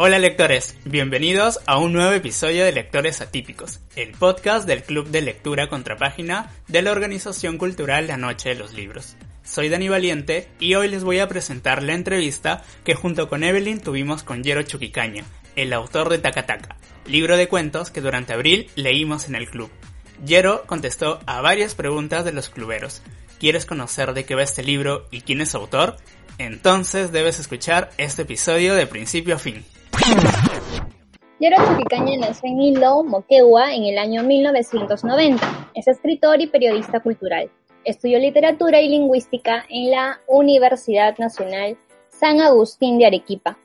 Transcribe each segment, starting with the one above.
Hola lectores, bienvenidos a un nuevo episodio de Lectores Atípicos, el podcast del Club de Lectura Contrapágina de la organización cultural La Noche de los Libros. Soy Dani Valiente y hoy les voy a presentar la entrevista que junto con Evelyn tuvimos con Yero Chuquicaña, el autor de Takataka, libro de cuentos que durante abril leímos en el club. Yero contestó a varias preguntas de los cluberos. ¿Quieres conocer de qué va este libro y quién es su autor? Entonces debes escuchar este episodio de principio a fin. Yero Chuquicaña nació en Hilo, Moquegua, en el año 1990. Es escritor y periodista cultural. Estudió literatura y lingüística en la Universidad Nacional San Agustín de Arequipa.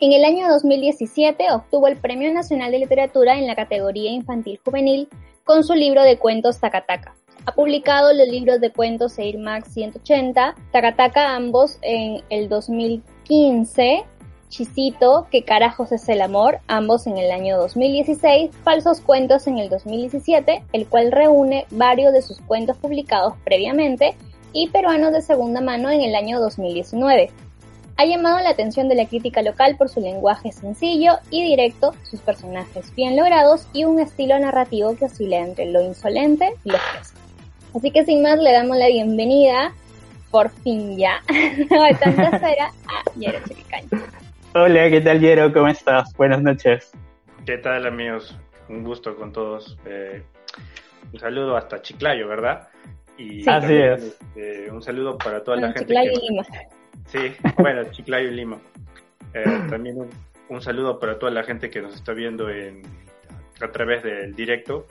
En el año 2017 obtuvo el Premio Nacional de Literatura en la categoría infantil juvenil con su libro de cuentos Takataka. Ha publicado los libros de cuentos Air Max 180, Takataka ambos en el 2015 Chisito, ¿Qué carajos es el amor? Ambos en el año 2016, Falsos Cuentos en el 2017, el cual reúne varios de sus cuentos publicados previamente, y Peruanos de segunda mano en el año 2019. Ha llamado la atención de la crítica local por su lenguaje sencillo y directo, sus personajes bien logrados y un estilo narrativo que oscila entre lo insolente y lo fresco. Así que sin más le damos la bienvenida, por fin ya, de tanta espera, a Yero Hola, ¿qué tal, Yero? ¿Cómo estás? Buenas noches. ¿Qué tal, amigos? Un gusto con todos. Eh, un saludo hasta Chiclayo, ¿verdad? Y Así es. Este, un saludo para toda la gente. Chiclayo y Lima. Sí, bueno, Chiclayo y Lima. Eh, también un, saludo para toda la gente que nos está viendo en, a través del directo.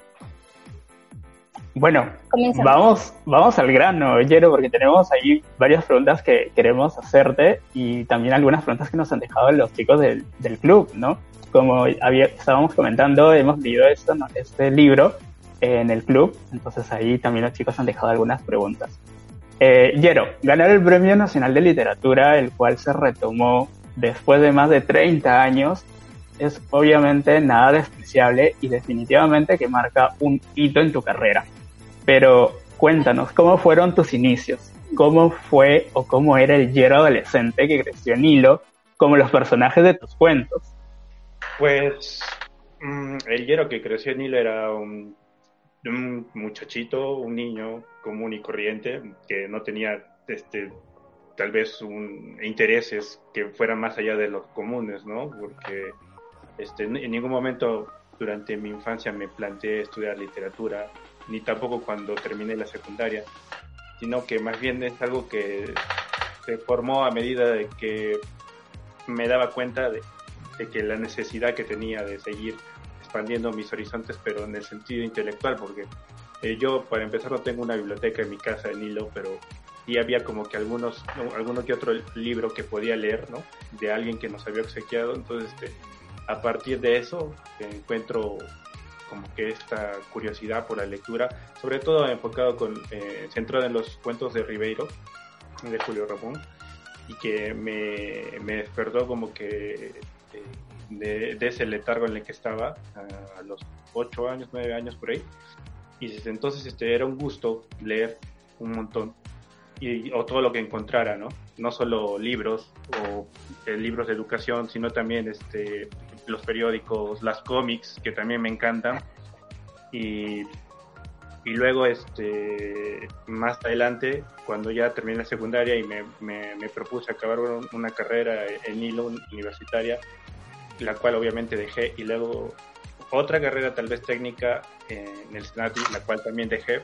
Bueno, vamos, vamos al grano, Yero, porque tenemos ahí varias preguntas que queremos hacerte y también algunas preguntas que nos han dejado los chicos del, club, ¿no? Como había, estábamos comentando, hemos leído esto, este libro en el club, entonces ahí también los chicos han dejado algunas preguntas. Eh, Yero, ganar el Premio Nacional de Literatura, el cual se retomó después de más de 30 años, es obviamente nada despreciable y definitivamente que marca un hito en tu carrera. Pero cuéntanos, ¿cómo fueron tus inicios? ¿Cómo fue o cómo era el Yero adolescente que creció en Hilo, como los personajes de tus cuentos? Pues mm, el Yero que creció en Hilo era un, muchachito, un niño común y corriente, que no tenía este, tal vez un, intereses que fueran más allá de los comunes, ¿no? Porque este, en ningún momento durante mi infancia me planteé estudiar literatura ni tampoco cuando terminé la secundaria, sino que más bien es algo que se formó a medida de que me daba cuenta de, que la necesidad que tenía de seguir expandiendo mis horizontes, pero en el sentido intelectual, porque eh, yo, para empezar, no tengo una biblioteca en mi casa en hilo, pero sí había como que algunos, alguno que otro libro que podía leer, ¿no? De alguien que nos había obsequiado. Entonces, este, a partir de eso, encuentro como que esta curiosidad por la lectura, sobre todo enfocado con, eh, centrado en los cuentos de Ribeiro, de Julio Ramón, y que me, me despertó como que eh, de, ese letargo en el que estaba a, los ocho años, nueve años por ahí. Y desde entonces este, era un gusto leer un montón y, o todo lo que encontrara, ¿no? No solo libros o eh, libros de educación, sino también este, los periódicos, las cómics, que también me encantan. Y, y luego, este, más adelante, cuando ya terminé la secundaria y me, me, propuse acabar una carrera en hilo universitaria, la cual obviamente dejé, y luego otra carrera tal vez técnica en el SNATI, la cual también dejé,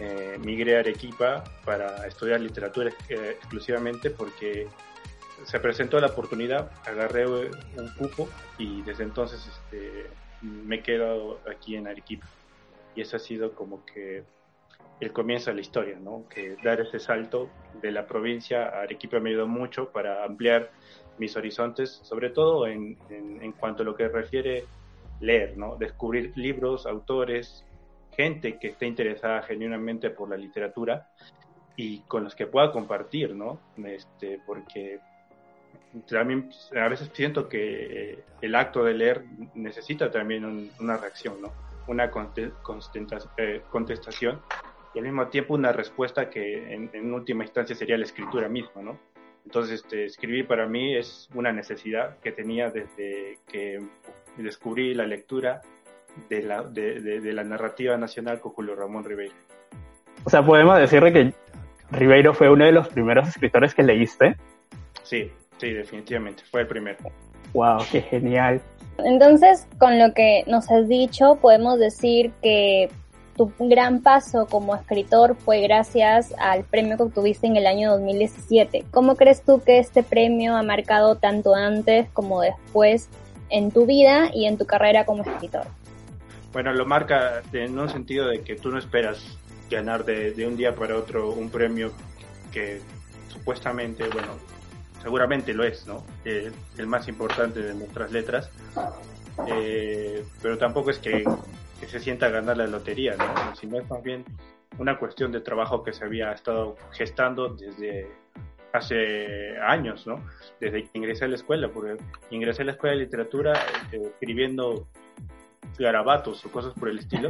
eh, migré a Arequipa para estudiar literatura eh, exclusivamente porque se presentó la oportunidad, agarré un cupo y desde entonces este, me he quedado aquí en Arequipa. Y ese ha sido como que el comienzo de la historia, ¿no? Que dar ese salto de la provincia a Arequipa me ayudó mucho para ampliar mis horizontes, sobre todo en, en, cuanto a lo que refiere leer, ¿no? Descubrir libros, autores, gente que esté interesada genuinamente por la literatura y con los que pueda compartir, ¿no? Este, porque también a veces siento que el acto de leer necesita también una reacción, ¿no? Una eh, contestación y al mismo tiempo una respuesta que en, última instancia sería la escritura misma, ¿no? Entonces, este, escribir para mí es una necesidad que tenía desde que descubrí la lectura de la, de, la narrativa nacional con Julio Ramón Ribeiro. O sea, podemos decirle que Ribeiro fue uno de los primeros escritores que leíste. Sí, sí, definitivamente, fue el primero. Wow, qué genial. Entonces, con lo que nos has dicho, podemos decir que tu gran paso como escritor fue gracias al premio que obtuviste en el año 2017. ¿Cómo crees tú que este premio ha marcado tanto antes como después en tu vida y en tu carrera como escritor? Bueno, lo marca en un sentido de que tú no esperas ganar de, un día para otro un premio que supuestamente, bueno, seguramente lo es, ¿no? Eh, el más importante de nuestras letras. Eh, pero tampoco es que, se sienta ganar la lotería, ¿no? Sino es más bien una cuestión de trabajo que se había estado gestando desde hace años, ¿no? Desde que ingresé a la escuela, porque ingresé a la escuela de literatura eh, escribiendo garabatos o cosas por el estilo.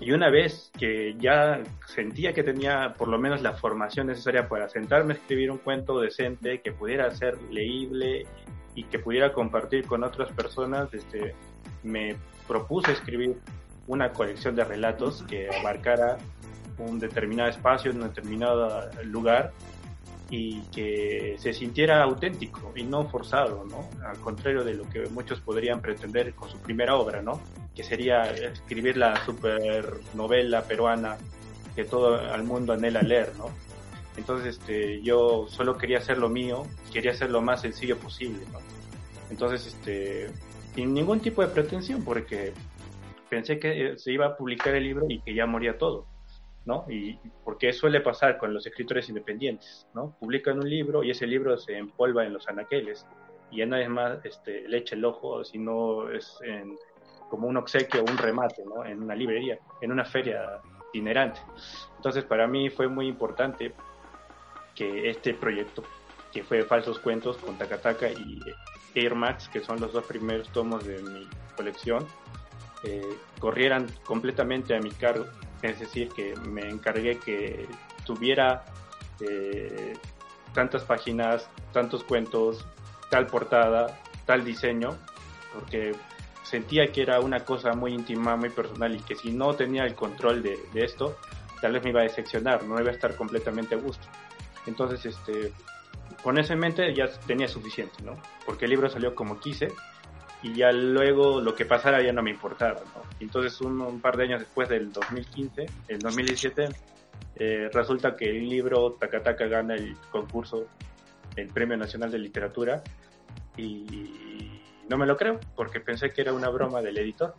Y una vez que ya sentía que tenía por lo menos la formación necesaria para sentarme a escribir un cuento decente que pudiera ser leíble y que pudiera compartir con otras personas, este, me propuse escribir una colección de relatos que abarcara un determinado espacio, un determinado lugar y que se sintiera auténtico y no forzado, ¿no? Al contrario de lo que muchos podrían pretender con su primera obra, ¿no? Que sería escribir la supernovela peruana que todo el mundo anhela leer, ¿no? Entonces, este, yo solo quería hacer lo mío, quería hacer lo más sencillo posible, ¿no? Entonces, este, sin ningún tipo de pretensión, porque pensé que se iba a publicar el libro y que ya moría todo. ¿No? Y porque suele pasar con los escritores independientes, ¿no? Publican un libro y ese libro se empolva en los anaqueles y ya nadie más este, le echa el ojo, sino es como un obsequio o un remate, ¿no? En una librería, en una feria itinerante. Entonces, para mí fue muy importante que este proyecto, que fue Falsos Cuentos con Takataka y Air Max, que son los dos primeros tomos de mi colección, eh, corrieran completamente a mi cargo es decir, que me encargué que tuviera eh, tantas páginas, tantos cuentos, tal portada, tal diseño, porque sentía que era una cosa muy íntima, muy personal y que si no tenía el control de, esto, tal vez me iba a decepcionar, no iba a estar completamente a gusto. Entonces, este, con eso en mente ya tenía suficiente, ¿no? Porque el libro salió como quise y ya luego lo que pasara ya no me importaba, ¿no? Entonces un, par de años después del 2015, el 2017, eh, resulta que el libro Takataka gana el concurso, el Premio Nacional de Literatura y no me lo creo porque pensé que era una broma del editor.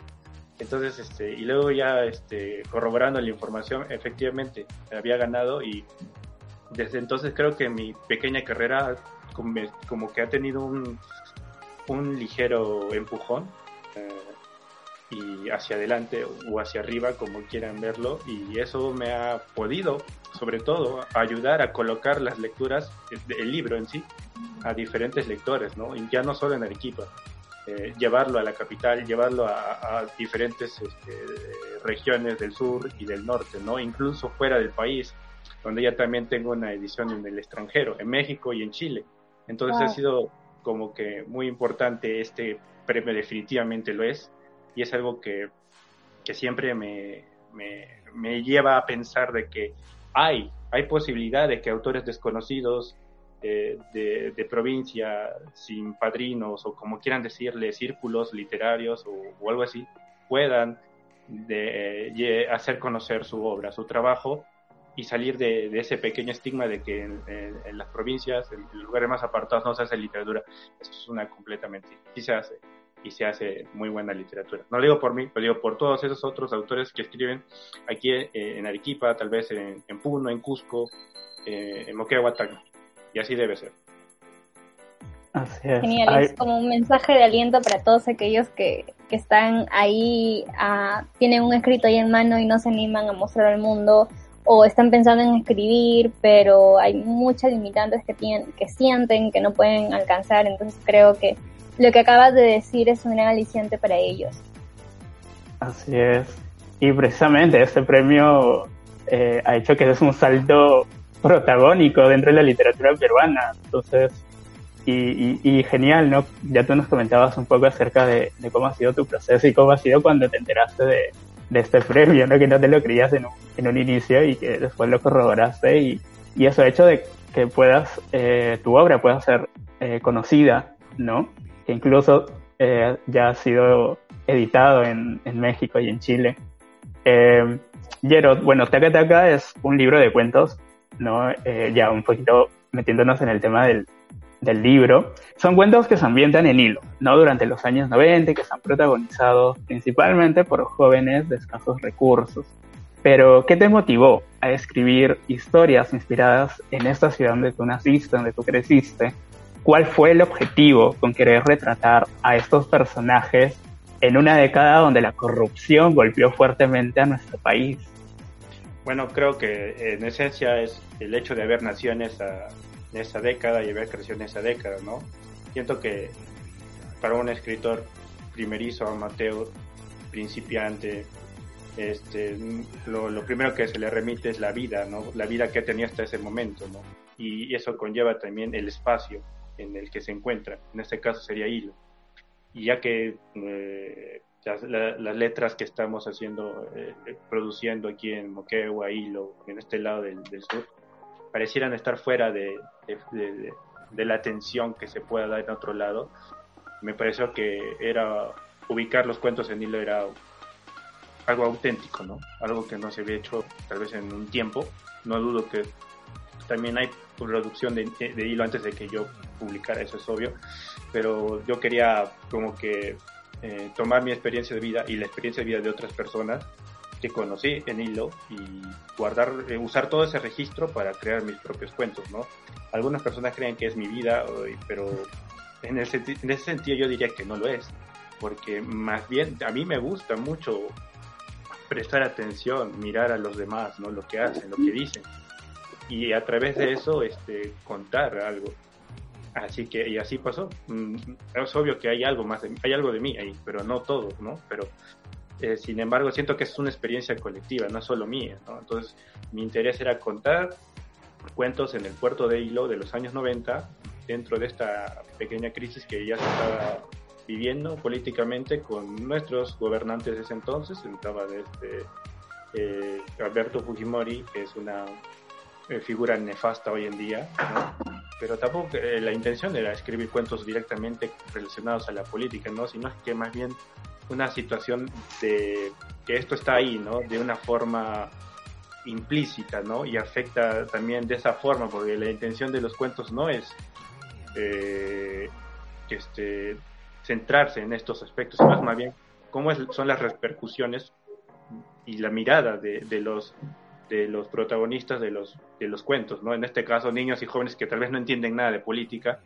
Entonces, este, y luego ya este, corroborando la información, efectivamente había ganado y desde entonces creo que mi pequeña carrera como, como que ha tenido un, un ligero empujón eh, y hacia adelante o hacia arriba, como quieran verlo, y eso me ha podido, sobre todo, ayudar a colocar las lecturas, el libro en sí, a diferentes lectores, ¿no? Y ya no solo en Arequipa, eh, llevarlo a la capital, llevarlo a, diferentes este, regiones del sur y del norte, ¿no? Incluso fuera del país, donde ya también tengo una edición en el extranjero, en México y en Chile. Entonces ha sido como que muy importante este premio definitivamente lo es. Y es algo que, que siempre me, me, lleva a pensar de que hay, hay posibilidad de que autores desconocidos eh, de, de, provincia, sin padrinos o como quieran decirle, círculos literarios o, algo así, puedan de, hacer conocer su obra, su trabajo y salir de, ese pequeño estigma de que en, las provincias, en lugares más apartados, no se hace literatura. Eso es una completamente. Sí se hace y se hace muy buena literatura. No lo digo por mí, lo digo por todos esos otros autores que escriben aquí eh, en Arequipa, tal vez en, Puno, en Cusco, eh, en Moquegua, Y así debe ser. Así es. Genial, es como un mensaje de aliento para todos aquellos que, que están ahí, ah, tienen un escrito ahí en mano y no se animan a mostrar al mundo o están pensando en escribir, pero hay muchas limitantes que, tienen, que sienten que no pueden alcanzar, entonces creo que lo que acabas de decir es un gran aliciente para ellos. Así es. Y precisamente este premio eh, ha hecho que es un salto protagónico dentro de la literatura peruana. Entonces, y, genial, ¿no? Ya tú nos comentabas un poco acerca de, cómo ha sido tu proceso y cómo ha sido cuando te enteraste de, este premio, ¿no? Que no te lo creías en un, en un inicio y que después lo corroboraste y, y eso hecho de que puedas, eh, tu obra pueda ser eh, conocida, ¿no? Que incluso eh, ya ha sido editado en, en, México y en Chile. Eh, bueno, Taca Taca es un libro de cuentos, ¿no? ya un poquito metiéndonos en el tema del, del libro, son cuentos que se ambientan en hilo, ¿no? Durante los años 90 y que están protagonizados principalmente por jóvenes de escasos recursos. Pero, ¿qué te motivó a escribir historias inspiradas en esta ciudad donde tú naciste, donde tú creciste? ¿Cuál fue el objetivo con querer retratar a estos personajes en una década donde la corrupción golpeó fuertemente a nuestro país? Bueno, creo que en esencia es el hecho de haber nacido en esa, en esa década y haber crecido en esa década, ¿no? Siento que para un escritor primerizo, amateur, principiante, este, lo, lo, primero que se le remite es la vida, ¿no? La vida que tenía hasta ese momento, ¿no? Y eso conlleva también el espacio en el que se encuentra. En este caso sería hilo. Y ya que eh, las, letras que estamos haciendo, eh, produciendo aquí en Moquegua, Hilo, en este lado del, sur, parecieran estar fuera de, de, la atención que se pueda dar en otro lado. Me pareció que era ubicar los cuentos en hilo era algo auténtico, ¿no? Algo que no se había hecho tal vez en un tiempo. No dudo que también hay producción de, hilo antes de que yo publicara, eso es obvio, pero yo quería como que eh, tomar mi experiencia de vida y la experiencia de vida de otras personas que conocí en hilo y guardar, eh, usar todo ese registro para crear mis propios cuentos, ¿no? Algunas personas creen que es mi vida, pero en ese, en ese sentido yo diría que no lo es, porque más bien a mí me gusta mucho prestar atención, mirar a los demás, ¿no? Lo que hacen, lo que dicen. Y a través de eso, este, contar algo. Así que, y así pasó. Mm, es obvio que hay algo más, hay algo de mí ahí, pero no todo, ¿no? Pero, eh, sin embargo, siento que es una experiencia colectiva, no solo mía, ¿no? Entonces, mi interés era contar cuentos en el puerto de Hilo de los años 90, dentro de esta pequeña crisis que ya se estaba viviendo políticamente con nuestros gobernantes de ese entonces. Estaba desde eh, Alberto Fujimori, que es una eh, figura nefasta hoy en día, pero tampoco eh, la intención era escribir cuentos directamente relacionados a la política, ¿no? sino que más bien una situación de que esto está ahí, ¿no? de una forma implícita, ¿no? Y afecta también de esa forma, porque la intención de los cuentos no es eh, este, centrarse en estos aspectos, sino más bien cómo son las repercusiones y la mirada de, los de los protagonistas de los de los cuentos, ¿no? En este caso niños y jóvenes que tal vez no entienden nada de política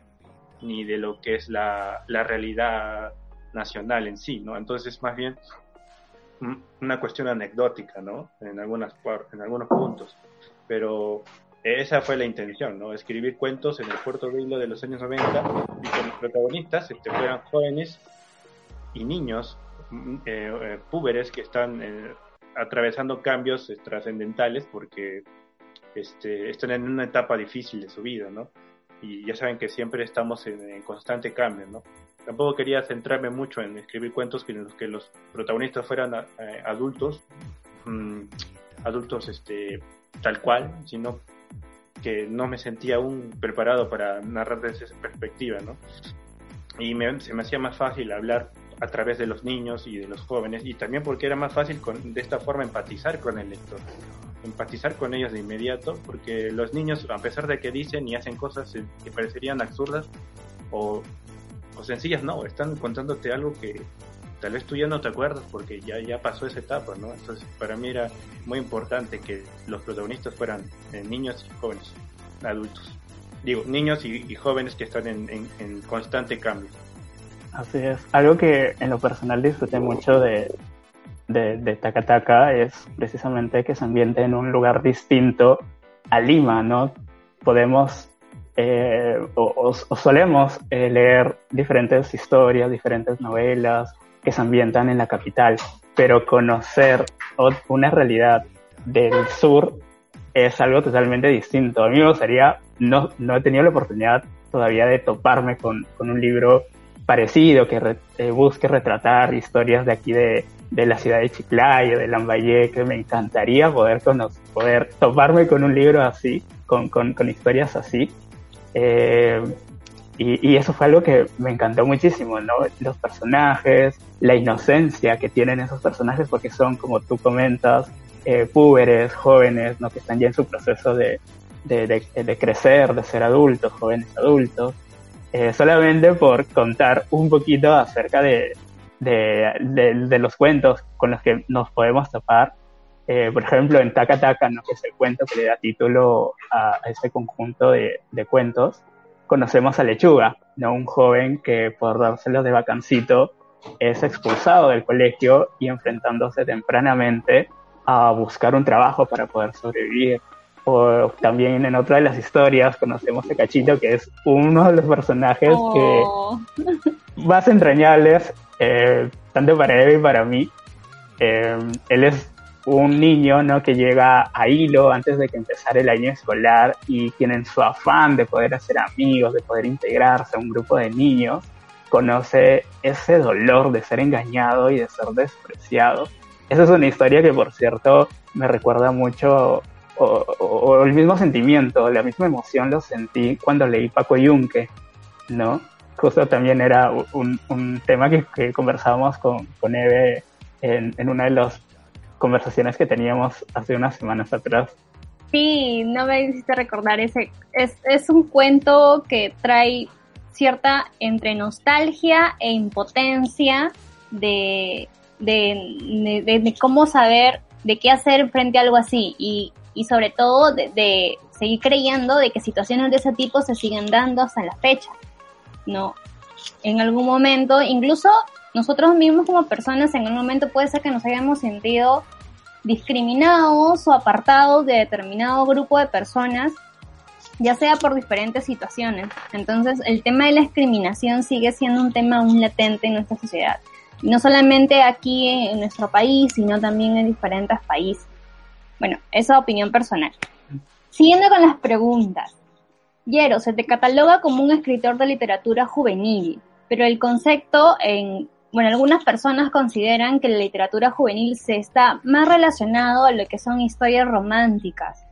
ni de lo que es la, la realidad nacional en sí, ¿no? Entonces es más bien una cuestión anecdótica, ¿no? En algunas en algunos puntos, pero esa fue la intención, ¿no? Escribir cuentos en el Puerto Hilo de los años 90 y que los protagonistas este, fueran jóvenes y niños, mm, eh, eh, púberes que están eh, atravesando cambios trascendentales porque este, están en una etapa difícil de su vida, ¿no? Y ya saben que siempre estamos en, constante cambio, ¿no? Tampoco quería centrarme mucho en escribir cuentos en los que los protagonistas fueran adultos, mm, adultos este, tal cual, sino que no me sentía aún preparado para narrar desde esa perspectiva, ¿no? Y se me hacía más fácil hablar a través de los niños y de los jóvenes, y también porque era más fácil con, de esta forma empatizar con el lector, empatizar con ellos de inmediato, porque los niños, a pesar de que dicen y hacen cosas que parecerían absurdas o, o sencillas, no, están contándote algo que, tal vez tú ya no te acuerdas porque ya, ya pasó esa etapa, ¿no? Entonces, para mí era muy importante que los protagonistas fueran eh, niños y jóvenes, adultos. Digo, niños y, jóvenes que están en, en, constante cambio. Así es. Algo que en lo personal disfruté mucho de, de, de Takataka es precisamente que se ambiente en un lugar distinto a Lima, ¿no? Podemos eh, o, o, solemos eh, leer diferentes historias, diferentes novelas que se ambientan en la capital, pero conocer una realidad del sur es algo totalmente distinto. A mí me gustaría, no, no he tenido la oportunidad todavía de toparme con, con un libro parecido que eh, busque retratar historias de aquí de, de la ciudad de Chiclayo, de Lambayeque, que me encantaría poder, conocer, poder toparme con un libro así, con, con, con historias así. Eh, y, eso fue algo que me encantó muchísimo, ¿no? Los personajes, la inocencia que tienen esos personajes, porque son, como tú comentas, eh, púberes, jóvenes, ¿no? Que están ya en su proceso de, de, crecer, de ser adultos, jóvenes adultos. Eh, solamente por contar un poquito acerca de, de, los cuentos con los que nos podemos topar. Eh, por ejemplo, en Taka Taka, ¿no? que es el cuento que le da título a, a ese conjunto de, de, cuentos, conocemos a Lechuga, ¿no? un joven que por dárselo de vacancito es expulsado del colegio y enfrentándose tempranamente a buscar un trabajo para poder sobrevivir. O también en otra de las historias conocemos a Cachito, que es uno de los personajes oh. que más entrañables, eh, tanto para él y para mí. Eh, él es un niño ¿no? que llega a hilo antes de que empezara el año escolar y tienen su afán de poder hacer amigos, de poder integrarse a un grupo de niños, conoce ese dolor de ser engañado y de ser despreciado. Esa es una historia que, por cierto, me recuerda mucho o, el mismo sentimiento, la misma emoción lo sentí cuando leí Paco Yunque, ¿no? Justo también era un, un tema que, que, conversábamos con, con Eve en, en, una de las conversaciones que teníamos hace unas semanas atrás. Sí, no me hiciste recordar ese. Es, es un cuento que trae cierta entre nostalgia e impotencia de, de, de, de, cómo saber de qué hacer frente a algo así y, y sobre todo de, de, seguir creyendo de que situaciones de ese tipo se siguen dando hasta la fecha, ¿no? En algún momento, incluso nosotros mismos como personas en algún momento puede ser que nos hayamos sentido discriminados o apartados de determinado grupo de personas, ya sea por diferentes situaciones. Entonces, el tema de la discriminación sigue siendo un tema aún latente en nuestra sociedad. No solamente aquí en nuestro país, sino también en diferentes países. Bueno, esa es opinión personal. Siguiendo con las preguntas. Yero, se te cataloga como un escritor de literatura juvenil, pero el concepto en, bueno, algunas personas consideran que la literatura juvenil se está más relacionado a lo que son historias románticas.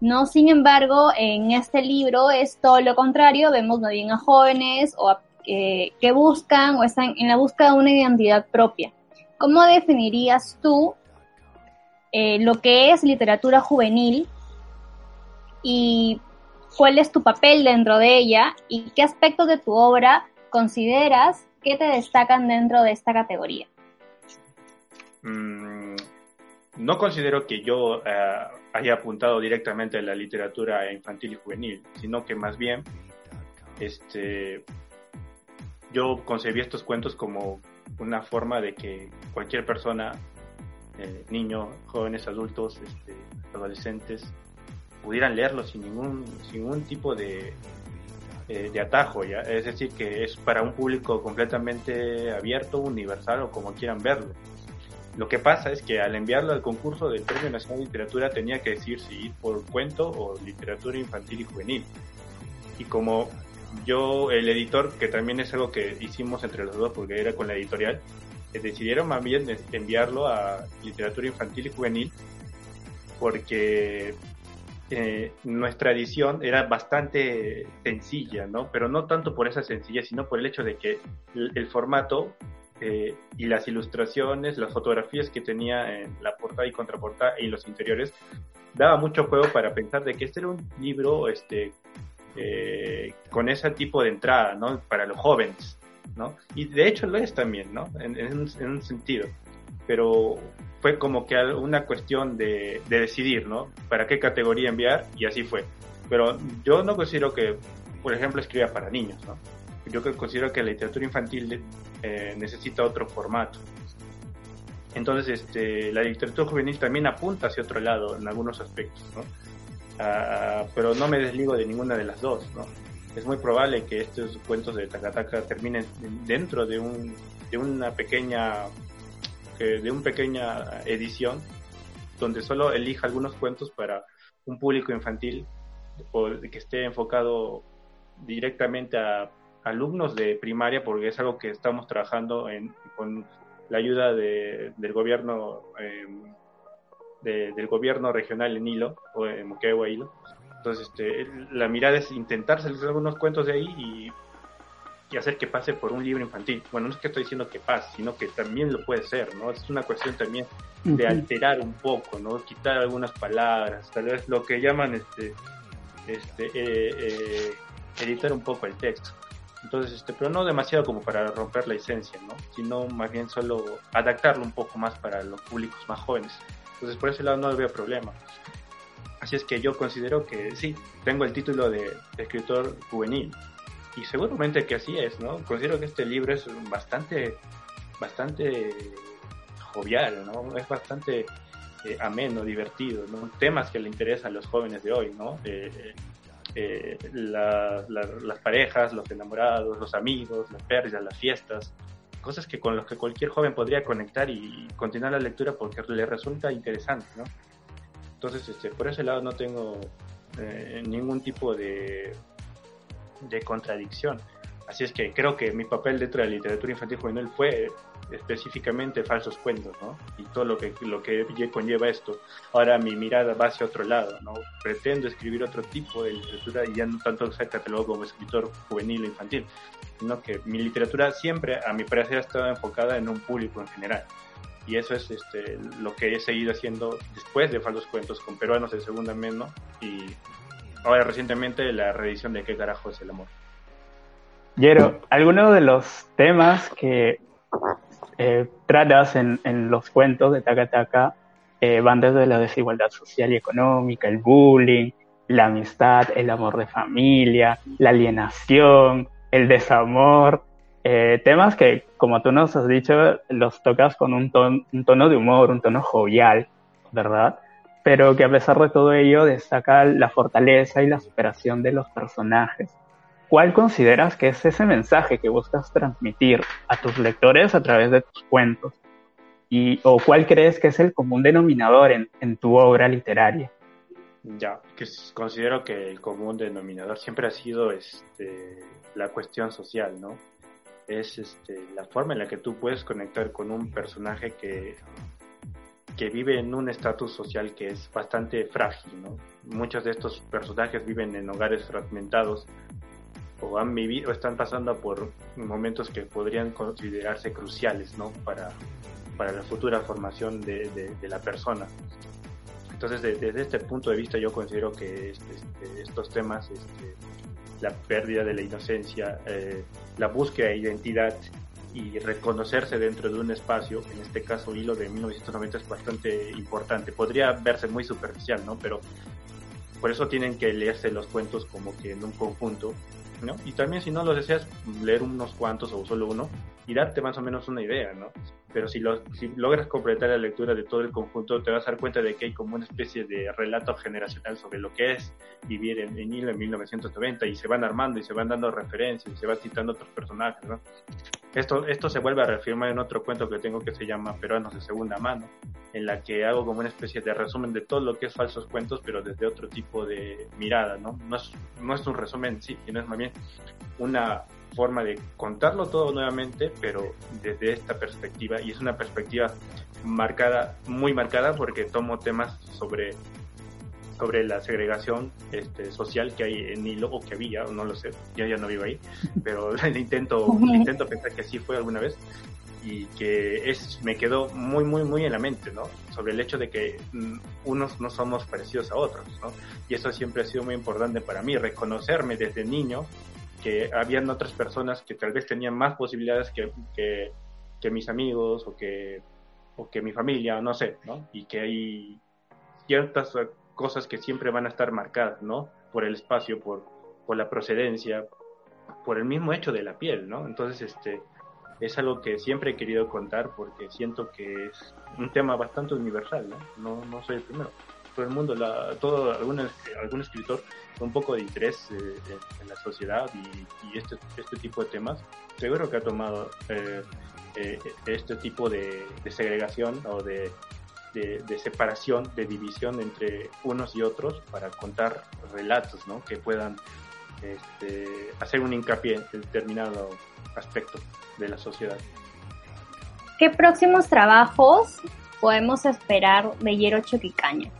No, sin embargo, en este libro es todo lo contrario, vemos más bien a jóvenes o eh, que buscan o están en la búsqueda de una identidad propia. ¿Cómo definirías tú eh, lo que es literatura juvenil y cuál es tu papel dentro de ella y qué aspectos de tu obra consideras que te destacan dentro de esta categoría. Mm, no considero que yo uh, haya apuntado directamente a la literatura infantil y juvenil, sino que más bien este, yo concebí estos cuentos como una forma de que cualquier persona eh, niños, jóvenes, adultos, este, adolescentes, pudieran leerlo sin ningún, sin ningún tipo de, eh, de atajo, ¿ya? Es decir, que es para un público completamente abierto, universal o como quieran verlo. Lo que pasa es que al enviarlo al concurso del Premio Nacional de Literatura tenía que decir si ir por cuento o literatura infantil y juvenil. Y como yo, el editor, que también es algo que hicimos entre los dos porque era con la editorial, decidieron más bien enviarlo a literatura infantil y juvenil porque eh, nuestra edición era bastante sencilla, ¿no? Pero no tanto por esa sencilla, sino por el hecho de que el, formato eh, y las ilustraciones, las fotografías que tenía en la portada y contraportada y los interiores, daba mucho juego para pensar de que este era un libro este, eh, con ese tipo de entrada, ¿no? Para los jóvenes, ¿no? Y de hecho lo es también, ¿no? En un, sentido. Pero fue como que una cuestión de, de, decidir, ¿no? Para qué categoría enviar y así fue. Pero yo no considero que, por ejemplo, escriba para niños, ¿no? Yo considero que la literatura infantil eh, necesita otro formato. Entonces, este, la literatura juvenil también apunta hacia otro lado en algunos aspectos, ¿no? Uh, pero no me desligo de ninguna de las dos, ¿no? es muy probable que estos cuentos de Takataka terminen dentro de, un, de una pequeña de una pequeña edición donde solo elija algunos cuentos para un público infantil o que esté enfocado directamente a alumnos de primaria, porque es algo que estamos trabajando en, con la ayuda de, del gobierno em, del gobierno regional en Hilo, o en Moquegua Hilo. Entonces, este, la mirada es intentar seleccionar algunos cuentos de ahí y, y, hacer que pase por un libro infantil. Bueno, no es que estoy diciendo que pase, sino que también lo puede ser, ¿no? Es una cuestión también de alterar un poco, ¿no? Quitar algunas palabras, tal vez lo que llaman este, este, eh, eh, editar un poco el texto. Entonces, este, pero no demasiado como para romper la esencia, ¿no? Sino más bien solo adaptarlo un poco más para los públicos más jóvenes. Entonces, por ese lado no veo problema. Así es que yo considero que sí, tengo el título de, escritor juvenil. Y seguramente que así es, ¿no? Considero que este libro es bastante, bastante jovial, ¿no? Es bastante eh, ameno, divertido, ¿no? Temas que le interesan a los jóvenes de hoy, ¿no? Eh, eh, las parejas, los enamorados, los amigos, las pérdidas, las fiestas, cosas que con los que cualquier joven podría conectar y continuar la lectura porque le resulta interesante, ¿no? Entonces, este, por ese lado no tengo ningún tipo de, de contradicción. Así es que creo que mi papel dentro de la literatura infantil juvenil fue específicamente falsos cuentos, ¿no? Y todo lo que, lo que conlleva esto. Ahora mi mirada va hacia otro lado, ¿no? Pretendo escribir otro tipo de literatura y ya no tanto ser catalogado como escritor juvenil o infantil, sino que mi literatura siempre, a mi parecer, ha estado enfocada en un público en general. Y eso es este, lo que he seguido haciendo después de Falsos Cuentos con peruanos de segunda mano y ahora recientemente la reedición de ¿Qué carajo es el amor? Yero, algunos de los temas que eh, tratas en, los cuentos de Taka eh, van desde la desigualdad social y económica, el bullying, la amistad, el amor de familia, la alienación, el desamor, eh, temas que, como tú nos has dicho, los tocas con un tono de humor, un tono jovial, ¿verdad? Pero que a pesar de todo ello destaca la fortaleza y la superación de los personajes ¿cuál consideras que es ese mensaje que buscas transmitir a tus lectores a través de tus cuentos? Y, ¿O cuál crees que es el común denominador en, en tu obra literaria? Ya, que considero que el común denominador siempre ha sido este, la cuestión social, ¿no? Es este, la forma en la que tú puedes conectar con un personaje que, que vive en un estatus social que es bastante frágil, ¿no? Muchos de estos personajes viven en hogares fragmentados o han vivido o están pasando por momentos que podrían considerarse cruciales ¿no? para, para la futura formación de, de, la persona. Entonces, desde este punto de vista, yo considero que este, este, estos temas, este, la pérdida de la inocencia, eh, la búsqueda de identidad y reconocerse dentro de un espacio, en este caso Hilo de 1990 es bastante importante. Podría verse muy superficial, ¿no? Pero por eso tienen que leerse los cuentos como que en un conjunto y también si no lo deseas, leer unos cuantos o solo uno y darte más o menos una idea, ¿no? Pero si, lo, si logras completar la lectura de todo el conjunto, te vas a dar cuenta de que hay como una especie de relato generacional sobre lo que es vivir en, en en 1990 y se van armando y se van dando referencias y se van citando otros personajes, ¿no? Esto, esto se vuelve a reafirmar en otro cuento que tengo que se llama Peruanos de Segunda Mano, en la que hago como una especie de resumen de todo lo que es falsos cuentos, pero desde otro tipo de mirada, ¿no? No es, no es un resumen, sí, sino es más bien una forma de contarlo todo nuevamente, pero desde esta perspectiva, y es una perspectiva marcada, muy marcada, porque tomo temas sobre sobre la segregación este, social que hay en Hilo, o que había, no lo sé, yo ya no vivo ahí, pero intento, intento pensar que así fue alguna vez, y que es, me quedó muy, muy, muy en la mente, ¿no? Sobre el hecho de que mm, unos no somos parecidos a otros, ¿no? Y eso siempre ha sido muy importante para mí, reconocerme desde niño que habían otras personas que tal vez tenían más posibilidades que, que, mis amigos o que, o que mi familia, no sé, ¿no? Y que hay ciertas cosas que siempre van a estar marcadas, ¿no? Por el espacio, por, por la procedencia, por el mismo hecho de la piel, ¿no? Entonces, este, es algo que siempre he querido contar porque siento que es un tema bastante universal, ¿no? No, no soy el primero todo el mundo, la, todo algún, algún escritor con un poco de interés eh, en, la sociedad y, este, este tipo de temas, seguro que ha tomado eh, eh, este tipo de, segregación o de, de, separación, de división entre unos y otros para contar relatos ¿no? que puedan este, hacer un hincapié en determinado aspecto de la sociedad. ¿Qué próximos trabajos podemos esperar de Hiero Choquicaña?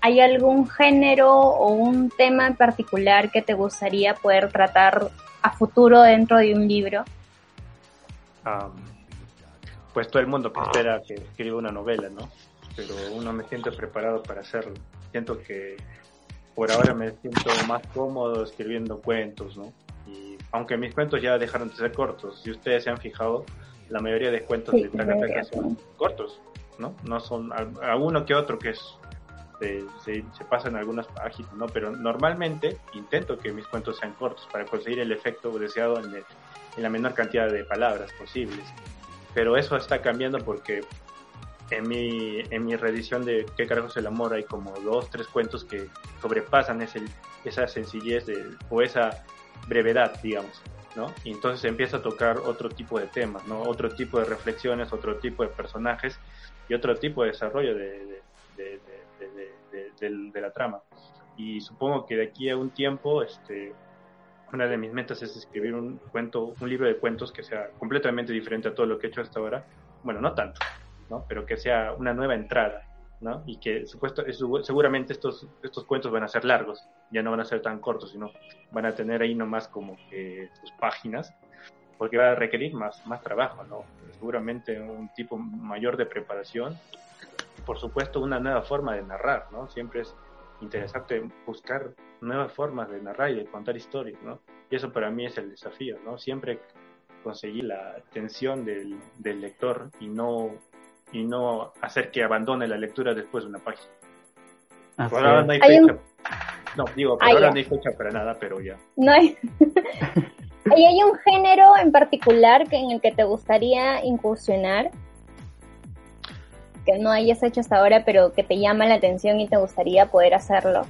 ¿Hay algún género o un tema en particular que te gustaría poder tratar a futuro dentro de un libro? pues todo el mundo espera que escriba una novela, ¿no? Pero uno me siente preparado para hacerlo. Siento que por ahora me siento más cómodo escribiendo cuentos, ¿no? Y aunque mis cuentos ya dejaron de ser cortos, si ustedes se han fijado, la mayoría de cuentos de Takataka son cortos, ¿no? No son alguno que otro que es se, se, pasan algunas páginas, ¿no? Pero normalmente intento que mis cuentos sean cortos para conseguir el efecto deseado en, en la menor cantidad de palabras posibles. Pero eso está cambiando porque en mi, en mi reedición de ¿Qué carajos el amor? hay como dos, tres cuentos que sobrepasan ese, esa sencillez de, o esa brevedad, digamos. ¿no? Y entonces empieza a tocar otro tipo de temas, ¿no? Otro tipo de reflexiones, otro tipo de personajes y otro tipo de desarrollo de, de, de, la trama. Y supongo que de aquí a un tiempo, este, una de mis metas es escribir un cuento, un libro de cuentos que sea completamente diferente a todo lo que he hecho hasta ahora. Bueno, no tanto, ¿no? Pero que sea una nueva entrada, ¿no? Y que supuesto, seguramente estos, estos cuentos van a ser largos, ya no van a ser tan cortos, sino van a tener ahí nomás como que sus páginas, porque va a requerir más, más trabajo, ¿no? Seguramente un tipo mayor de preparación por supuesto, una nueva forma de narrar, ¿no? Siempre es interesante buscar nuevas formas de narrar y de contar historias, ¿no? Y eso para mí es el desafío, ¿no? Siempre conseguir la atención del, lector y no, y no hacer que abandone la lectura después de una página. ahora no hay fecha. No, digo, por ahora no hay fecha para nada, pero ya. No hay. ¿Y hay un género en particular que en el que te gustaría incursionar? Que no hayas hecho hasta ahora, pero que te llama la atención y te gustaría poder hacerlo?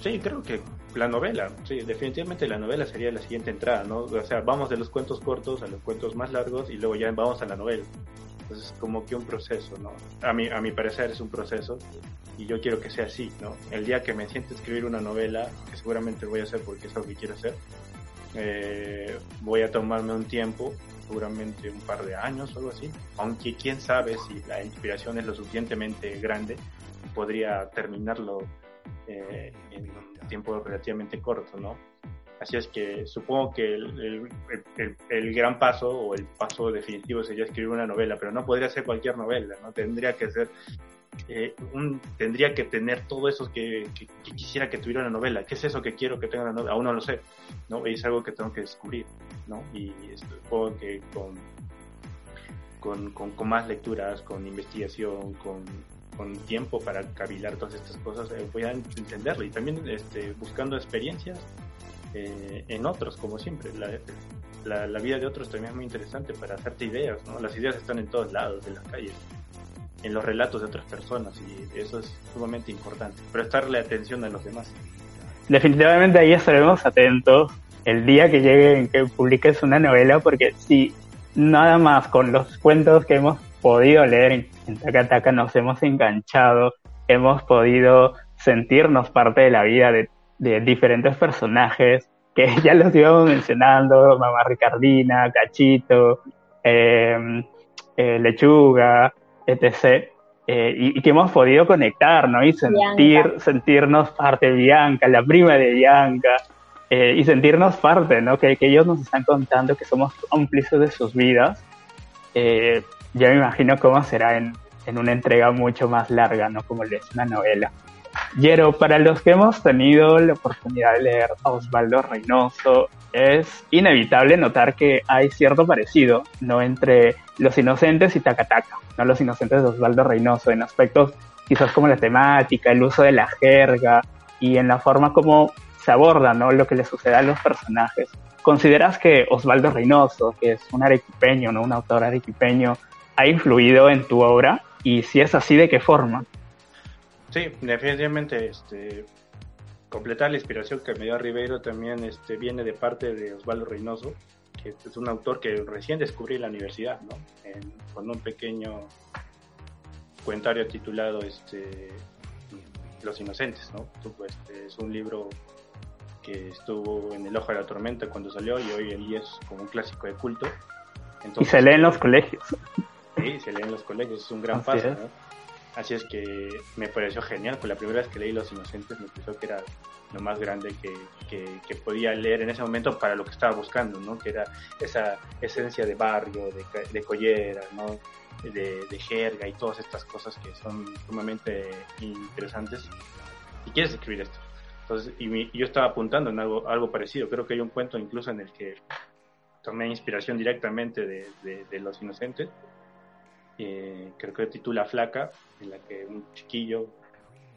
Sí, creo que la novela, sí, definitivamente la novela sería la siguiente entrada, ¿no? O sea, vamos de los cuentos cortos a los cuentos más largos y luego ya vamos a la novela. Entonces, como que un proceso, ¿no? A mi, a mi parecer es un proceso y yo quiero que sea así, ¿no? El día que me siente escribir una novela, que seguramente voy a hacer porque es lo que quiero hacer, eh, voy a tomarme un tiempo seguramente un par de años o algo así, aunque quién sabe si la inspiración es lo suficientemente grande podría terminarlo eh, en un tiempo relativamente corto, ¿no? Así es que supongo que el, el, gran paso o el paso definitivo sería escribir una novela, pero no podría ser cualquier novela, ¿no? Tendría que ser eh, tendría que tener todo eso que, quisiera que tuviera una novela. ¿Qué es eso que quiero que tenga una novela? Aún no lo sé, ¿no? Es algo que tengo que descubrir, ¿no? Y supongo que con, con, con, más lecturas, con investigación, con, con tiempo para cavilar todas estas cosas, eh, voy a entenderlo. Y también este, buscando experiencias eh, en otros, como siempre. La, la, la, vida de otros también es muy interesante para hacerte ideas, ¿no? Las ideas están en todos lados, en las calles en los relatos de otras personas y eso es sumamente importante, prestarle atención a los demás. Definitivamente ahí estaremos atentos el día que llegue en que publiques una novela porque si nada más con los cuentos que hemos podido leer en, en nos hemos enganchado, hemos podido sentirnos parte de la vida de, diferentes personajes que ya los íbamos mencionando, Mamá Ricardina, Cachito, eh, eh, Lechuga, etc. Eh, y, que hemos podido conectar, ¿no? Y sentir, sentirnos parte de Bianca, la prima de Bianca, eh, y sentirnos parte, ¿no? Que, ellos nos están contando que somos cómplices de sus vidas. Eh, ya me imagino cómo será en, en una entrega mucho más larga, ¿no? Como es una novela. Yero, para los que hemos tenido la oportunidad de leer a Osvaldo Reynoso, es inevitable notar que hay cierto parecido, ¿no? Entre Los Inocentes y Takataka, ¿no? Los Inocentes de Osvaldo Reynoso, en aspectos quizás como la temática, el uso de la jerga y en la forma como se aborda, ¿no? Lo que le sucede a los personajes. ¿Consideras que Osvaldo Reynoso, que es un arequipeño, ¿no? Un autor arequipeño, ha influido en tu obra? Y si es así, ¿de qué forma? Sí, definitivamente, este, completar la inspiración que me dio Ribeiro también este, viene de parte de Osvaldo Reynoso, que es un autor que recién descubrí en la universidad, ¿no? con un pequeño cuentario titulado este, Los Inocentes, ¿no? Es un libro que estuvo en el ojo de la tormenta cuando salió y hoy en día es como un clásico de culto. y se lee en los colegios. Sí, se lee en los colegios, es un gran paso, ¿no? Así es que me pareció genial, pues la primera vez que leí Los Inocentes me pareció que era lo más grande que, que, podía leer en ese momento para lo que estaba buscando, ¿no? Que era esa esencia de barrio, de, de collera, ¿no? De, jerga y todas estas cosas que son sumamente interesantes. Y quieres escribir esto. Entonces, y, yo estaba apuntando en algo, algo parecido. Creo que hay un cuento incluso en el que tomé inspiración directamente de Los Inocentes. Eh, creo que titula Flaca, en la que un chiquillo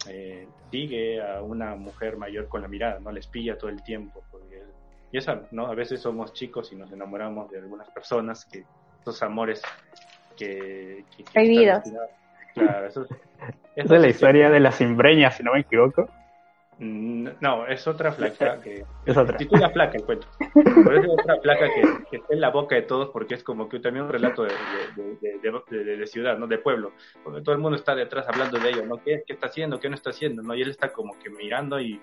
eh, sigue a una mujer mayor con la mirada, ¿no? Les pilla todo el tiempo. y esa, ¿no? A veces somos chicos y nos enamoramos de algunas personas que esos amores que... que, Prohibidos. Claro, eso, es la historia de las cimbreñas, si no me equivoco. Mm, no, es otra flaca que... Es otra. Titula flaca el cuento. Pero es otra flaca que, está en la boca de todos porque es como que también un relato de, de, ciudad, ¿no? De pueblo. Porque todo el mundo está detrás hablando de ello, ¿no? ¿Qué, ¿Qué, está haciendo? ¿Qué no está haciendo? ¿no? Y él está como que mirando y,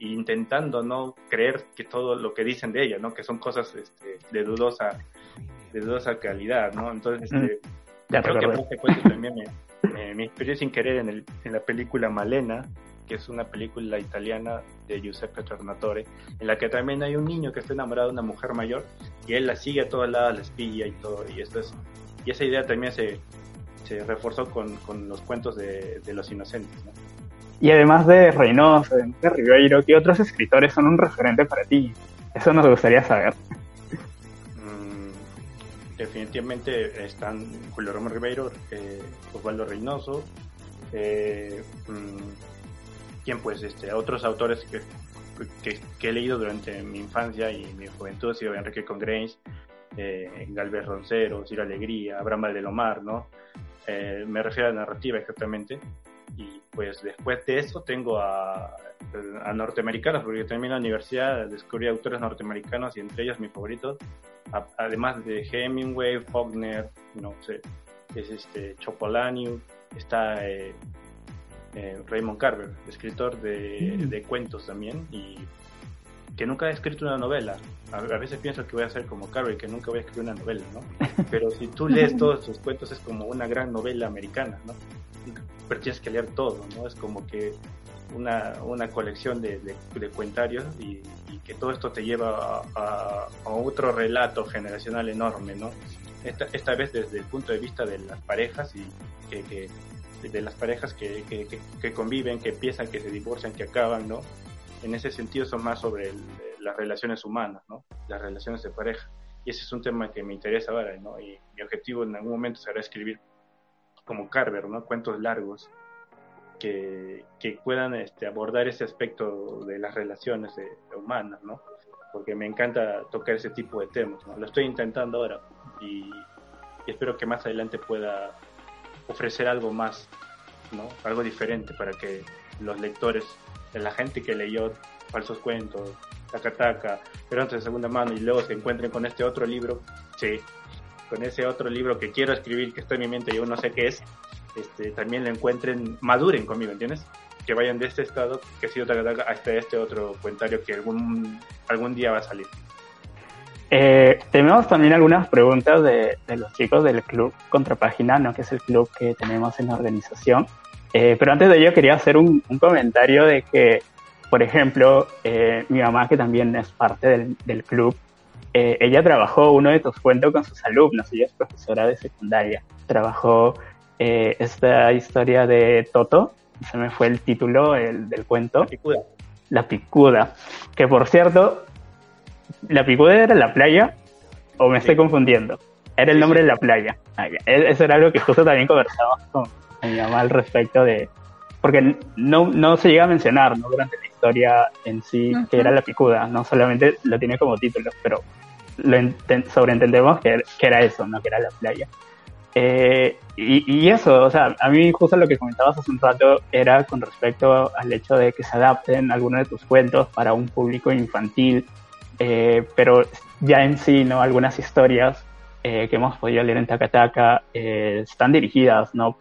intentando no creer que todo lo que dicen de ella, ¿no? Que son cosas este, de dudosa de dudosa calidad, ¿no? Entonces, este, ya creo que este cuento también me, me, inspiré sin querer en, el, en la película Malena, que es una película italiana de Giuseppe Tornatore, en la que también hay un niño que está enamorado de una mujer mayor y él la sigue a todas lados, la espía y todo, y esto es, y esa idea también se, se reforzó con, con los cuentos de, de los inocentes, Y además de Reynoso, de Ribeiro, ¿qué otros escritores son un referente para ti? Eso nos gustaría saber. Mm, definitivamente están Julio Romero Ribeiro, eh, Osvaldo Reynoso, eh, mm, pues este, otros autores que, que, he leído durante mi infancia y mi juventud, ha sido Enrique Congrange, eh, Galvez Roncero, Ciro Alegría, Abraham Valdelomar, ¿no? Eh, me refiero a la narrativa exactamente. Y pues después de eso tengo a, a norteamericanos, porque también en la universidad descubrí autores norteamericanos y entre ellos mis favoritos, además de Hemingway, Faulkner, no sé, es este Chopolaniu, está eh, eh, Raymond Carver, escritor mm. de, cuentos también, y que nunca ha escrito una novela. A, veces pienso que voy a ser como Carver, que nunca voy a escribir una novela, ¿no? Pero si tú lees todos sus cuentos es como una gran novela americana, ¿no? Pero tienes que leer todo, ¿no? Es como que una, una colección de, de, cuentarios y, que todo esto te lleva a, otro relato generacional enorme, ¿no? Esta, esta vez desde el punto de vista de las parejas y que de las parejas que, que, conviven, que empiezan, que se divorcian, que acaban, ¿no? En ese sentido son más sobre las relaciones humanas, ¿no? Las relaciones de pareja. Y ese es un tema que me interesa ahora, ¿no? Y mi objetivo en algún momento será escribir como Carver, ¿no? Cuentos largos que, que puedan este, abordar ese aspecto de las relaciones humanas, ¿no? Porque me encanta tocar ese tipo de temas, ¿no? Lo estoy intentando ahora y espero que más adelante pueda ofrecer algo más, ¿no? Algo diferente para que los lectores, la gente que leyó falsos cuentos, taca pero antes de segunda mano y luego se encuentren con este otro libro, sí, con ese otro libro que quiero escribir, que está en mi mente y yo no sé qué es, este, también lo encuentren, maduren conmigo, ¿entiendes? Que vayan de este estado, que ha sido taca hasta este otro cuentario que algún, algún día va a salir. Eh, tenemos también algunas preguntas de, los chicos del club Contrapágina, ¿no? que es el club que tenemos en la organización. Eh, pero antes de ello quería hacer un, comentario de que, por ejemplo, eh, mi mamá, que también es parte del, club, eh, ella trabajó uno de tus cuentos con sus alumnos, ella es profesora de secundaria. Trabajó esta historia de Toto, se me fue el título el, del cuento. La picuda. La picuda. Que por cierto, ¿La picuda era la playa? ¿O me estoy confundiendo? Era el nombre de la playa. Ah, e-, eso era algo que justo también conversamos con, mi mamá al respecto de... Porque no, no se llega a mencionar ¿no? durante la historia en sí que era la picuda, no solamente lo tiene como título, pero lo sobreentendemos que, que, era eso, no que era la playa. Eh, y, y, eso, o sea, a mí justo lo que comentabas hace un rato era con respecto al hecho de que se adapten algunos de tus cuentos para un público infantil eh, pero ya en sí, ¿no? Algunas historias eh, que hemos podido leer en Takataka eh, están dirigidas, ¿no?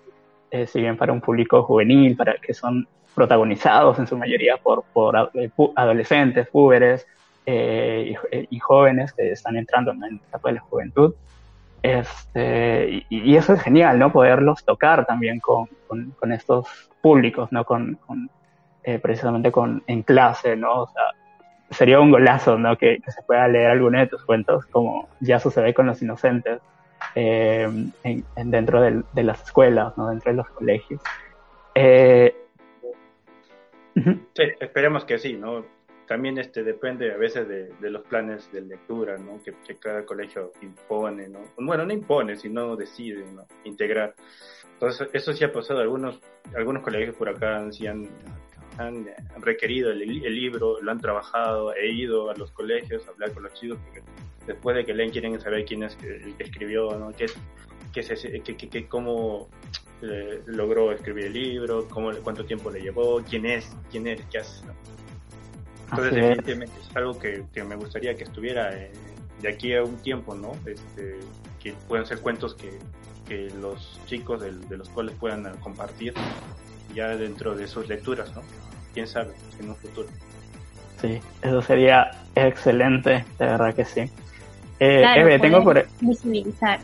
eh, si bien para un público juvenil, para que son protagonizados en su mayoría por, por adolescentes, púberes y, y, jóvenes que están entrando en la etapa de la juventud. Este, y, eso es genial, ¿no? Poderlos tocar también con, con, estos públicos, ¿no? Con, con precisamente con, en clase, ¿no? O sea, sería un golazo, ¿no? Que, se pueda leer alguno de tus cuentos, como ya sucede con los inocentes, eh, en, dentro de las escuelas, ¿no? Dentro de los colegios. Eh, sí, esperemos que sí, ¿no? También este, depende a veces de, los planes de lectura, ¿no? Que, cada colegio impone, ¿no? Bueno, no impone, sino decide, ¿no? Integrar. Entonces, eso sí ha pasado. Algunos, algunos colegios por acá sí han requerido el, libro, lo han trabajado, he ido a los colegios a hablar con los chicos, porque después de que leen quieren saber quién es el que escribió, ¿no? ¿Qué, qué, qué, cómo eh, logró escribir el libro, cómo, cuánto tiempo le llevó, quién es, quién es, qué hace. Entonces, evidentemente, es. algo que, me gustaría que estuviera eh, de aquí a un tiempo, ¿no? Este, que puedan ser cuentos que, que los chicos de, de los cuales puedan compartir ya dentro de sus lecturas, ¿no? quién sabe, en un futuro. Sí, eso sería excelente, de verdad que sí. Eh, Eve, tengo por... Visibilizar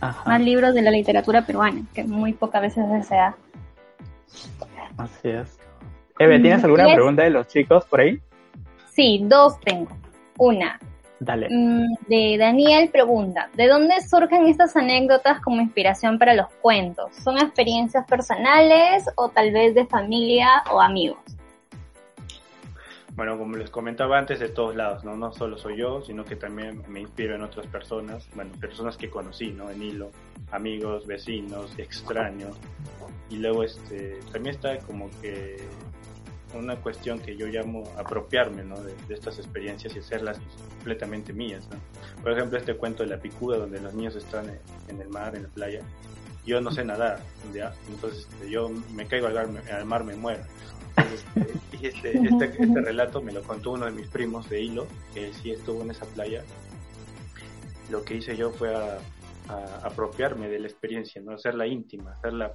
más libros de la literatura peruana, que muy pocas veces se da. Así es. Eve, ¿tienes alguna pregunta de los chicos por ahí? Sí, dos tengo. Una, Dale. Mm, de Daniel pregunta, ¿de dónde surgen estas anécdotas como inspiración para los cuentos? ¿Son experiencias personales o tal vez de familia o amigos? Bueno, como les comentaba antes, de todos lados, ¿no? No solo soy yo, sino que también me inspiro en otras personas, bueno, personas que conocí, ¿no? En hilo, amigos, vecinos, extraños. Y luego, este, también está como que una cuestión que yo llamo apropiarme de, estas experiencias y hacerlas completamente mías. Por ejemplo, este cuento de la picuda, donde los niños están en, el mar, en la playa. Yo no sé nadar, entonces este, yo me caigo al mar, me muero. y este, este, este, relato me lo contó uno de mis primos de Hilo, que sí estuvo en esa playa. Lo que hice yo fue apropiarme de la experiencia, no hacerla íntima, hacerla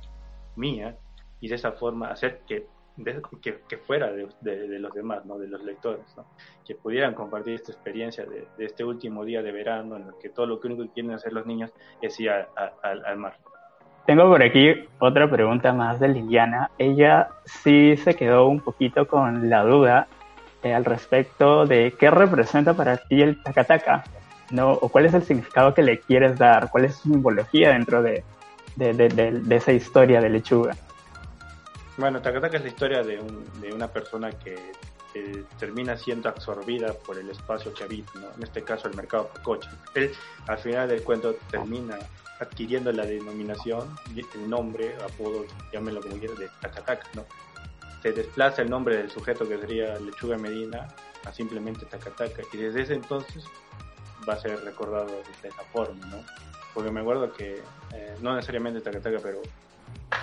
mía y de esa forma hacer que que, fuera de, los demás, ¿no? de los lectores, ¿no? que pudieran compartir esta experiencia de, este último día de verano en el que todo lo que único que quieren hacer los niños es ir al mar. Tengo por aquí otra pregunta más de Liliana. Ella sí se quedó un poquito con la duda eh, al respecto de qué representa para ti el tacataca, ¿no? O cuál es el significado que le quieres dar, cuál es su simbología dentro de, de esa historia de lechuga. Bueno, Takataka es la historia de, una persona que, termina siendo absorbida por el espacio que habita, en este caso el mercado Pacocha. Él al final del cuento termina adquiriendo la denominación, el nombre, apodo, llámenlo como quieran, de Takataka, ¿no? Se desplaza el nombre del sujeto que sería Lechuga Medina a simplemente Takataka y desde ese entonces va a ser recordado de esa forma, ¿no? Porque me acuerdo que, eh, no necesariamente Takataka, pero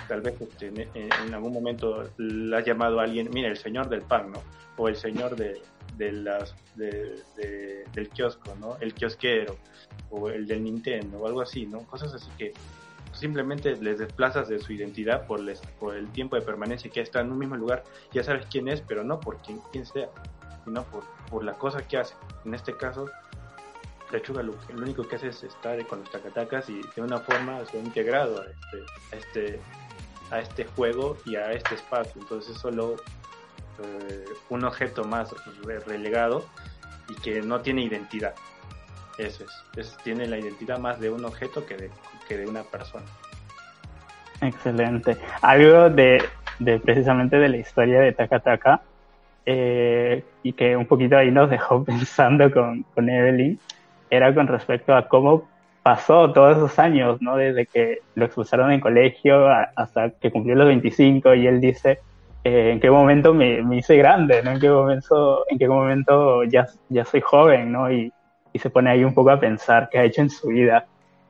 tal vez este, en, algún momento le ha llamado a alguien, mira, el señor del pan, ¿no? O el señor de, las, del kiosco, ¿no? El kiosquero, o el del Nintendo, o algo así, ¿no? Cosas así que simplemente les desplazas de su identidad por, por el tiempo de permanencia que está en un mismo lugar, ya sabes quién es, pero no por quién, quién sea, sino por, por la cosa que hace. En este caso, Lechuga lo, lo, único que hace es estar con los tacatacas y de una forma se ha integrado a este, a este, a este juego y a este espacio. Entonces es solo eh, un objeto más relegado y que no tiene identidad. Eso es. Tiene la identidad más de un objeto que de, que de una persona. Excelente. Algo de, de precisamente de la historia de Takataka eh, y que un poquito ahí nos dejó pensando con, con Evelyn era con respecto a cómo pasó todos esos años, ¿no? Desde que lo expulsaron en colegio hasta que cumplió los 25 y él dice, eh, ¿en qué momento me, hice grande, ¿no? ¿En qué momento, en qué momento ya, ya soy joven, ¿no? Y, y se pone ahí un poco a pensar qué ha hecho en su vida.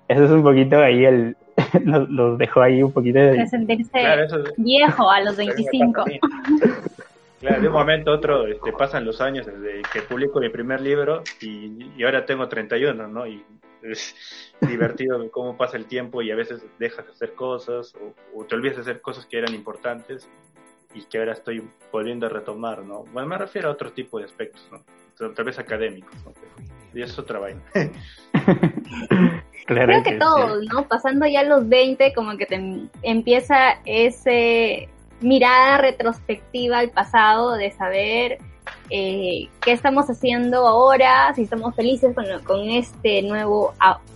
Eso es un poquito ahí el, nos, dejó ahí un poquito de... sentirse viejo a los 25. Claro, de un momento a otro este, pasan los años desde que publico mi primer libro y, y ahora tengo 31, ¿no? Y es divertido cómo pasa el tiempo y a veces dejas de hacer cosas o, te olvidas de hacer cosas que eran importantes y que ahora estoy volviendo a retomar, ¿no? Bueno, me refiero a otro tipo de aspectos, ¿no? Tal vez académicos, ¿no? Y eso es otra vaina. Creo que, todos, ¿no? Pasando ya los 20, como que te empieza ese mirada retrospectiva al pasado de saber eh, qué estamos haciendo ahora, si estamos felices con, con este nuevo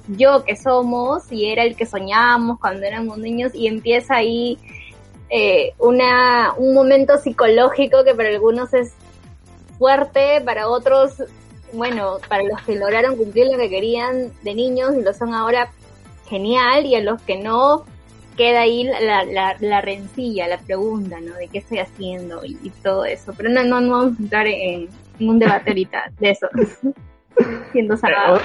yo que somos, y era el que soñábamos cuando éramos niños, y empieza ahí eh, una, un momento psicológico que para algunos es fuerte, para otros, bueno, para los que lograron cumplir lo que querían de niños y lo son ahora, genial, y a los que no, queda ahí la, la, la rencilla, la pregunta, ¿no? De qué estoy haciendo y, todo eso. Pero no, no, no vamos a entrar en, un debate ahorita de eso. Siendo salvado.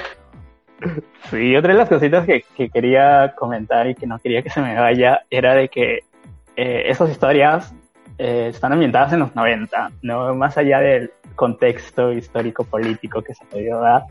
Sí, otra de las cositas que, que, quería comentar y que no quería que se me vaya era de que eh, esas historias eh, están ambientadas en los 90, ¿no? Más allá del contexto histórico-político que se podido dar.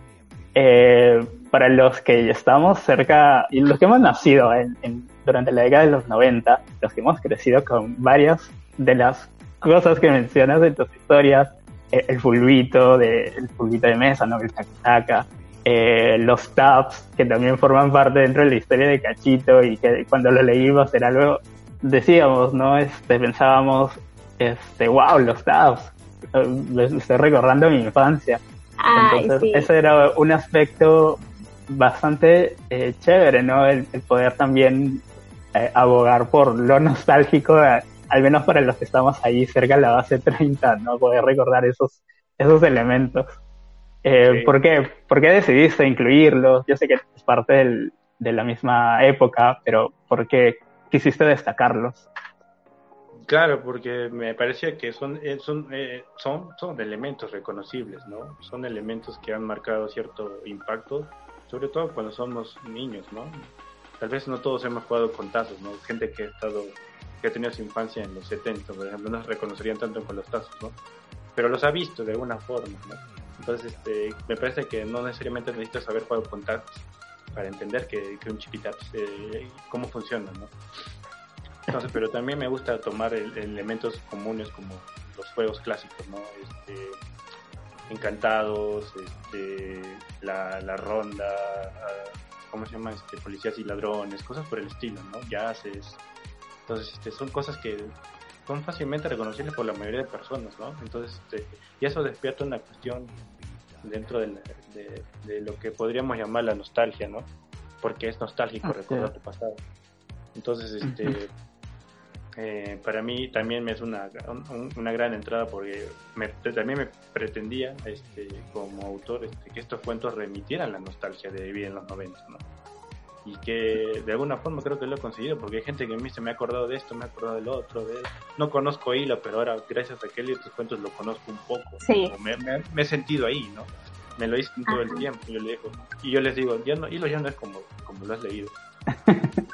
Eh, para los que estamos cerca y los que hemos nacido en, en durante la década de los 90, los que hemos crecido con varias de las cosas que mencionas en tus historias, eh, el fulbito, de, el fulbito de mesa, ¿no? el taca eh, los tabs, que también forman parte dentro de la historia de Cachito y que cuando lo leímos era algo, decíamos, ¿no? Este, pensábamos, este, wow, los tabs, estoy recordando mi infancia. Entonces, ese era un aspecto bastante eh, chévere, ¿no? el, poder también eh, abogar por lo nostálgico, eh, al menos para los que estamos ahí cerca de la base 30, ¿no? Poder recordar esos, esos elementos. Eh, ¿por, qué? ¿Por qué decidiste incluirlos? Yo sé que es parte del, de la misma época, pero ¿por qué quisiste destacarlos? Claro, porque me parecía que son, son, son, son elementos reconocibles, ¿no? Son elementos que han marcado cierto impacto, sobre todo cuando somos niños, ¿no? Tal vez no todos hemos jugado con tazos, ¿no? Gente que ha estado, que ha tenido su infancia en los 70, por ejemplo, no se reconocerían tanto con los tazos, ¿no? Pero los ha visto de alguna forma, ¿no? Entonces, este, me parece que no necesariamente necesitas haber jugado con tazos para entender que, un chipitaps, eh, cómo funciona, ¿no? Entonces, pero también me gusta tomar elementos comunes como los juegos clásicos, ¿no? Este, encantados, este, la ronda, ¿cómo se llama? Este, policías y ladrones, cosas por el estilo, ¿no? Yaces. Entonces, este, son cosas que son fácilmente reconocibles por la mayoría de personas, ¿no? Entonces, este, y eso despierta una cuestión dentro de, de, lo que podríamos llamar la nostalgia, ¿no? Porque es nostálgico recordar tu pasado. Entonces, este, eh, para mí también me es una, una gran entrada porque también me pretendía este, como autor este, que estos cuentos remitieran la nostalgia de vivir en los 90, ¿no? Y que de alguna forma creo que lo he conseguido porque hay gente que me dice me ha acordado de esto, me ha acordado del otro, de... no conozco Hilo, pero ahora gracias a leí estos cuentos lo conozco un poco, sí. me, me, he sentido ahí, ¿no? Me lo dicen todo el tiempo y yo, le digo, y yo les digo, ya no, Hilo ya no es como, como lo has leído.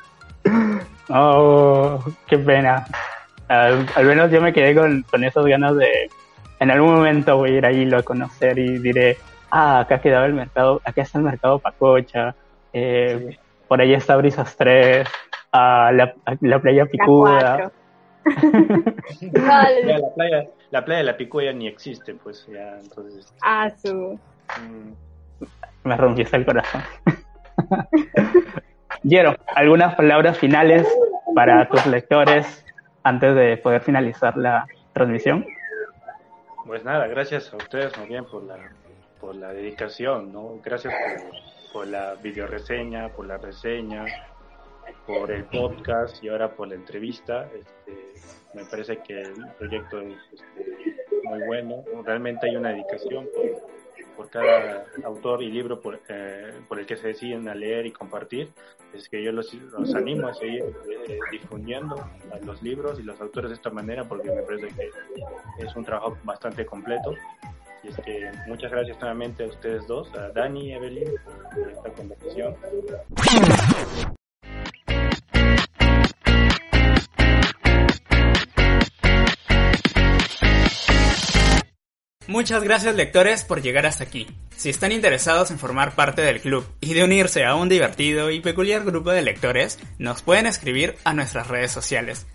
Oh, qué pena. Al, menos yo me quedé con, con esas ganas de, en algún momento voy a ir ahí a conocer y diré, ah, acá quedaba el mercado, acá está el mercado Pacocha, eh, por ahí está Brisas 3, ah, la, la, playa Picuda. la, playa, la playa de la Picuda ni existe, pues ya, entonces. Este, ah, su. Mm. Me rompiste el corazón. Yero, ¿algunas palabras finales para tus lectores antes de poder finalizar la transmisión? Pues nada, gracias a ustedes muy bien por la, por la dedicación, ¿no? Gracias por, la video reseña, por la reseña, por el podcast y ahora por la entrevista. Este, me parece que el proyecto es este, muy bueno. Realmente hay una dedicación por, por cada autor y libro por, eh, por, el que se deciden a leer y compartir. Es que yo los, animo a seguir eh, difundiendo los libros y los autores de esta manera porque me parece que es un trabajo bastante completo. Y es que muchas gracias nuevamente a ustedes dos, a Dani y Evelyn, por esta conversación. Muchas gracias lectores por llegar hasta aquí. Si están interesados en formar parte del club y de unirse a un divertido y peculiar grupo de lectores, nos pueden escribir a nuestras redes sociales.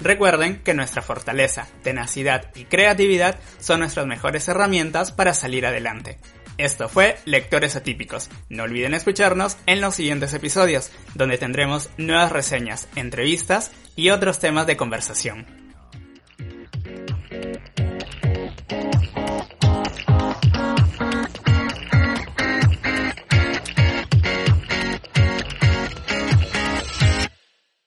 Recuerden que nuestra fortaleza, tenacidad y creatividad son nuestras mejores herramientas para salir adelante. Esto fue Lectores Atípicos. No olviden escucharnos en los siguientes episodios, donde tendremos nuevas reseñas, entrevistas y otros temas de conversación.